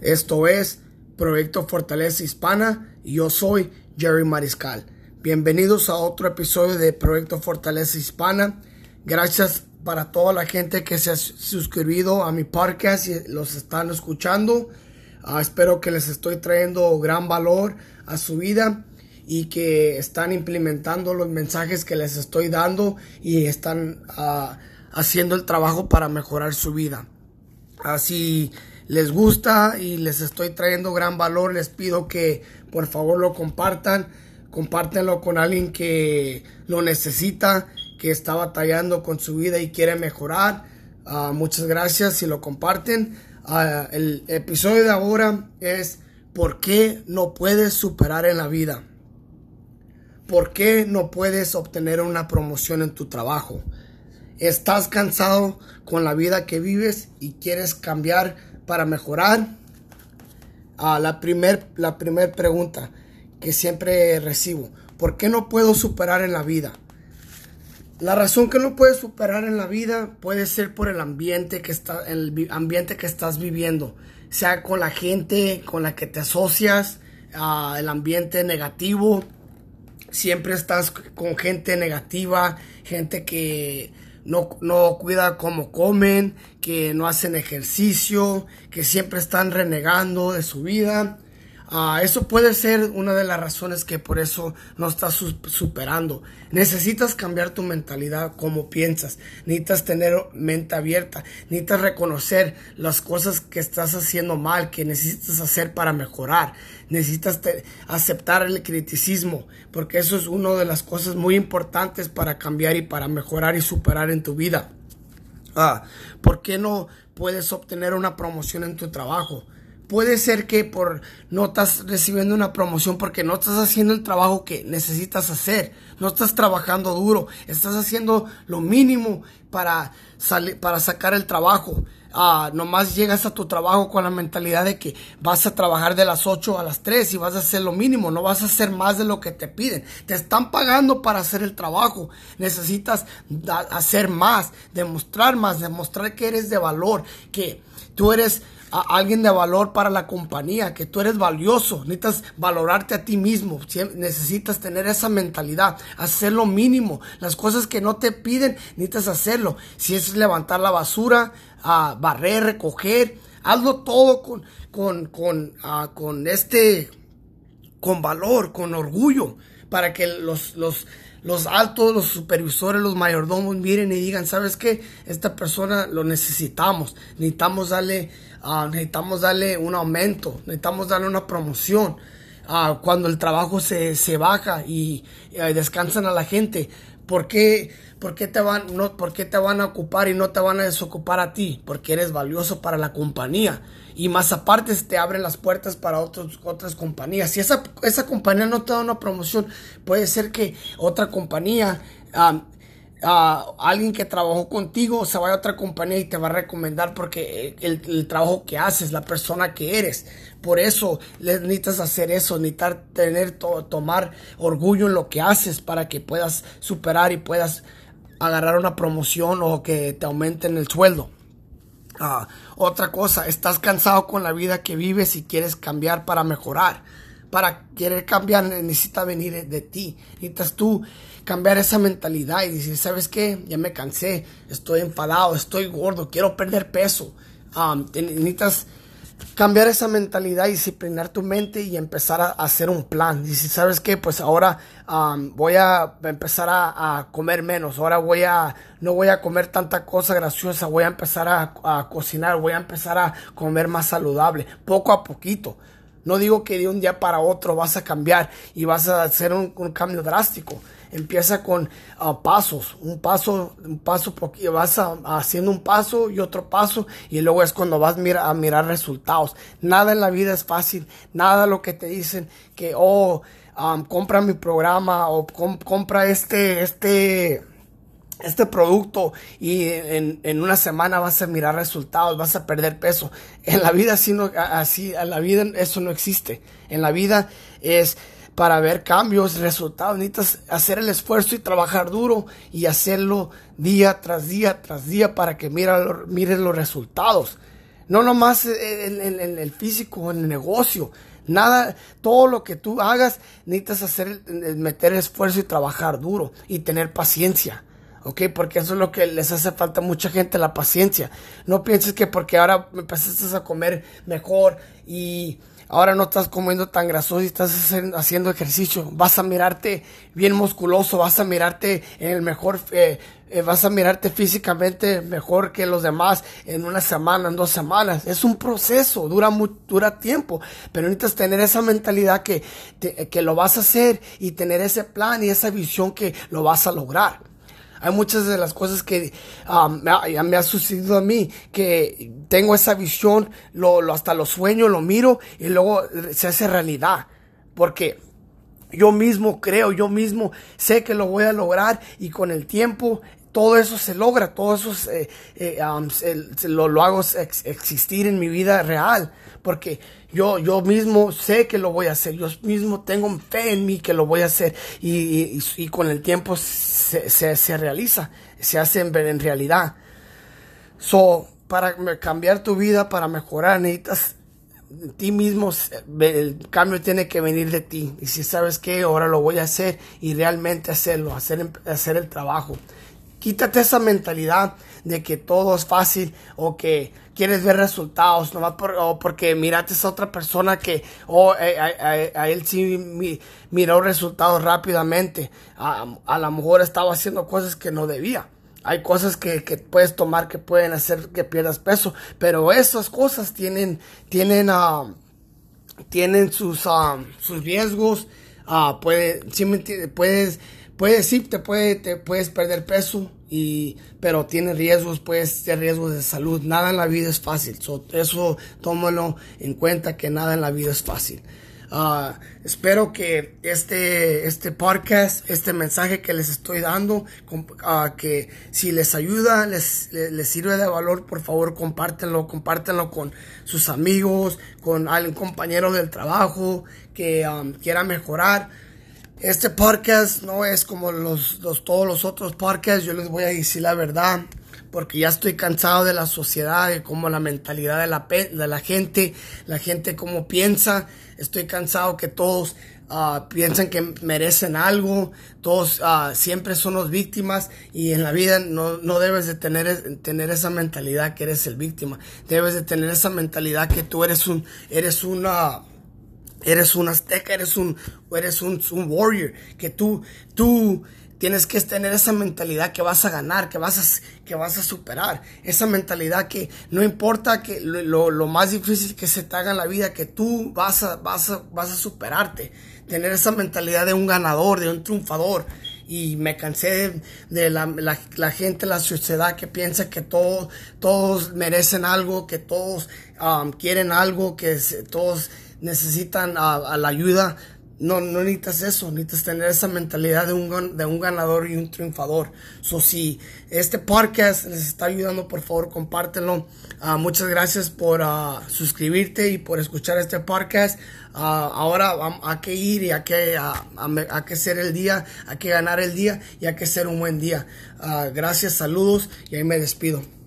Esto es Proyecto Fortaleza Hispana y yo soy Jerry Mariscal. Bienvenidos a otro episodio de Proyecto Fortaleza Hispana. Gracias para toda la gente que se ha suscrito a mi podcast y los están escuchando. Ah, espero que les estoy trayendo gran valor a su vida y que están implementando los mensajes que les estoy dando y están ah, haciendo el trabajo para mejorar su vida. Así les gusta y les estoy trayendo gran valor, les pido que por favor lo compartan, compártenlo con alguien que lo necesita, que está batallando con su vida y quiere mejorar. Ah, muchas gracias si lo comparten. Ah, el episodio de ahora es ¿por qué no puedes superar en la vida? ¿Por qué no puedes obtener una promoción en tu trabajo? ¿Estás cansado con la vida que vives y quieres cambiar para mejorar? Ah, la primera la primer pregunta que siempre recibo. ¿Por qué no puedo superar en la vida? La razón que no puedes superar en la vida puede ser por el ambiente que está, el ambiente que estás viviendo, sea con la gente con la que te asocias, uh, el ambiente negativo, siempre estás con gente negativa, gente que no, no cuida cómo comen, que no hacen ejercicio, que siempre están renegando de su vida. Uh, eso puede ser una de las razones que por eso no estás superando. Necesitas cambiar tu mentalidad, como piensas. Necesitas tener mente abierta. Necesitas reconocer las cosas que estás haciendo mal, que necesitas hacer para mejorar. Necesitas aceptar el criticismo, porque eso es una de las cosas muy importantes para cambiar y para mejorar y superar en tu vida. Ah, ¿Por qué no puedes obtener una promoción en tu trabajo? Puede ser que por no estás recibiendo una promoción porque no estás haciendo el trabajo que necesitas hacer, no estás trabajando duro, estás haciendo lo mínimo para, para sacar el trabajo. Ah, nomás llegas a tu trabajo con la mentalidad de que vas a trabajar de las 8 a las 3 y vas a hacer lo mínimo, no vas a hacer más de lo que te piden. Te están pagando para hacer el trabajo. Necesitas hacer más, demostrar más, demostrar que eres de valor, que tú eres alguien de valor para la compañía, que tú eres valioso, necesitas valorarte a ti mismo, necesitas tener esa mentalidad, hacer lo mínimo, las cosas que no te piden, necesitas Si es levantar la basura, a barrer, recoger, hazlo todo con, con, con, con este, con valor, con orgullo, para que los, los, los altos, los supervisores, los mayordomos miren y digan, ¿sabes qué? Esta persona lo necesitamos, necesitamos darle, uh, necesitamos darle un aumento, necesitamos darle una promoción. Uh, cuando el trabajo se, se baja y, y, descansan a la gente, ¿por qué, te van, no, ¿por qué te van a ocupar y no te van a desocupar a ti? Porque eres valioso para la compañía y más aparte te abren las puertas para otras compañías. Si esa, esa compañía no te da una promoción, puede ser que otra compañía, alguien que trabajó contigo se vaya a otra compañía y te va a recomendar porque el, el trabajo que haces, la persona que eres. Por eso necesitas hacer eso, necesitas tener, tomar orgullo en lo que haces para que puedas superar y puedas agarrar una promoción o que te aumenten el sueldo. Ah, otra cosa, estás cansado con la vida que vives y quieres cambiar para mejorar. Para querer cambiar necesita venir de, ti. Necesitas tú cambiar esa mentalidad y decir, ¿sabes qué? Ya me cansé, estoy enfadado, estoy gordo, quiero perder peso. Ah, necesitas cambiar esa mentalidad, disciplinar tu mente y empezar a, hacer un plan. Y si sabes que, pues ahora um, voy a empezar a, comer menos, ahora voy a, no voy a comer tanta cosa graciosa, voy a empezar a, cocinar, voy a empezar a comer más saludable, poco a poquito. No digo que de un día para otro vas a cambiar y vas a hacer un cambio drástico empieza con uh, pasos, un paso, un paso, porque vas haciendo un paso y otro paso y luego es cuando vas mira, a mirar resultados. Nada en la vida es fácil, nada lo que te dicen que, oh, um, compra mi programa o compra este, este, este producto y en, en, una semana vas a mirar resultados, vas a perder peso. En la vida así no, así, en la vida eso no existe. En la vida es para ver cambios, resultados. Necesitas hacer el esfuerzo y trabajar duro y hacerlo día tras día tras día para que mira, mires los resultados. No nomás en, el físico, en el negocio. Nada, todo lo que tú hagas, necesitas hacer, meter esfuerzo y trabajar duro y tener paciencia. ¿Ok? Porque eso es lo que les hace falta a mucha gente, la paciencia. No pienses que porque ahora empezaste a comer mejor y ahora no estás comiendo tan grasoso y estás haciendo ejercicio, vas a mirarte bien musculoso, vas a mirarte en el mejor, eh, eh, vas a mirarte físicamente mejor que los demás en una semana, en dos semanas. Es un proceso, dura, dura tiempo, pero necesitas tener esa mentalidad que, que lo vas a hacer y tener ese plan y esa visión que lo vas a lograr. Hay muchas de las cosas que um, me, ha, sucedido a mí, que tengo esa visión, lo, lo, hasta lo sueño, lo miro y luego se hace realidad. Porque yo mismo creo, yo mismo sé que lo voy a lograr y con el tiempo todo eso se logra, todo eso se, eh, um, lo, hago existir en mi vida real, porque yo, yo mismo sé que lo voy a hacer, yo mismo tengo fe en mí que lo voy a hacer y, y, con el tiempo se, se, realiza, se hace en, en realidad. So, para cambiar tu vida, para mejorar, necesitas ti mismo, el cambio tiene que venir de ti. Y si sabes que ahora lo voy a hacer y realmente hacerlo, hacer, hacer el trabajo. Quítate esa mentalidad de que todo es fácil o que quieres ver resultados, nomás o porque miraste a otra persona que oh, a, él sí miró resultados rápidamente. A, lo mejor estaba haciendo cosas que no debía. Hay cosas que, puedes tomar que pueden hacer que pierdas peso, pero esas cosas tienen, tienen, uh, tienen sus, uh, sus riesgos. Puede, puedes puedes sí, te, puede, te puedes perder peso, y, pero tiene riesgos, puedes tener riesgos de salud. Nada en la vida es fácil. eso tómalo en cuenta que nada en la vida es fácil. Uh, espero que este, este podcast, este mensaje que les estoy dando, uh, que si les ayuda, les, les, sirve de valor, por favor compártenlo, compártenlo con sus amigos, con algún compañero del trabajo que um, quiera mejorar. Este podcast no es como los, todos los otros podcasts, yo les voy a decir la verdad, porque ya estoy cansado de la sociedad, de cómo la mentalidad de la, de la gente, la gente cómo piensa, estoy cansado que todos uh, piensan que merecen algo, todos uh, siempre son los víctimas y en la vida no, no debes de tener, tener esa mentalidad que eres el víctima, debes de tener esa mentalidad que tú eres un, eres una Eres un azteca, eres un, eres un, warrior, que tú, tú tienes que tener esa mentalidad que vas a ganar, que vas a, que vas a superar. Esa mentalidad que no importa que lo, lo, más difícil que se te haga en la vida, que tú vas a, vas a, vas a superarte. Tener esa mentalidad de un ganador, de un triunfador. Y me cansé de, la, la, la, gente, la sociedad que piensa que todos, todos merecen algo, que todos um, quieren algo, que todos necesitan a, la ayuda. No, no necesitas eso, necesitas tener esa mentalidad de un, de un ganador y un triunfador. So, si este podcast les está ayudando, por favor, compártenlo. Ah, muchas gracias por uh, suscribirte y por escuchar este podcast. Ah, ahora hay que ir y hay que, hay que ser el día, hay que ganar el día y hay que ser un buen día. gracias, saludos y ahí me despido.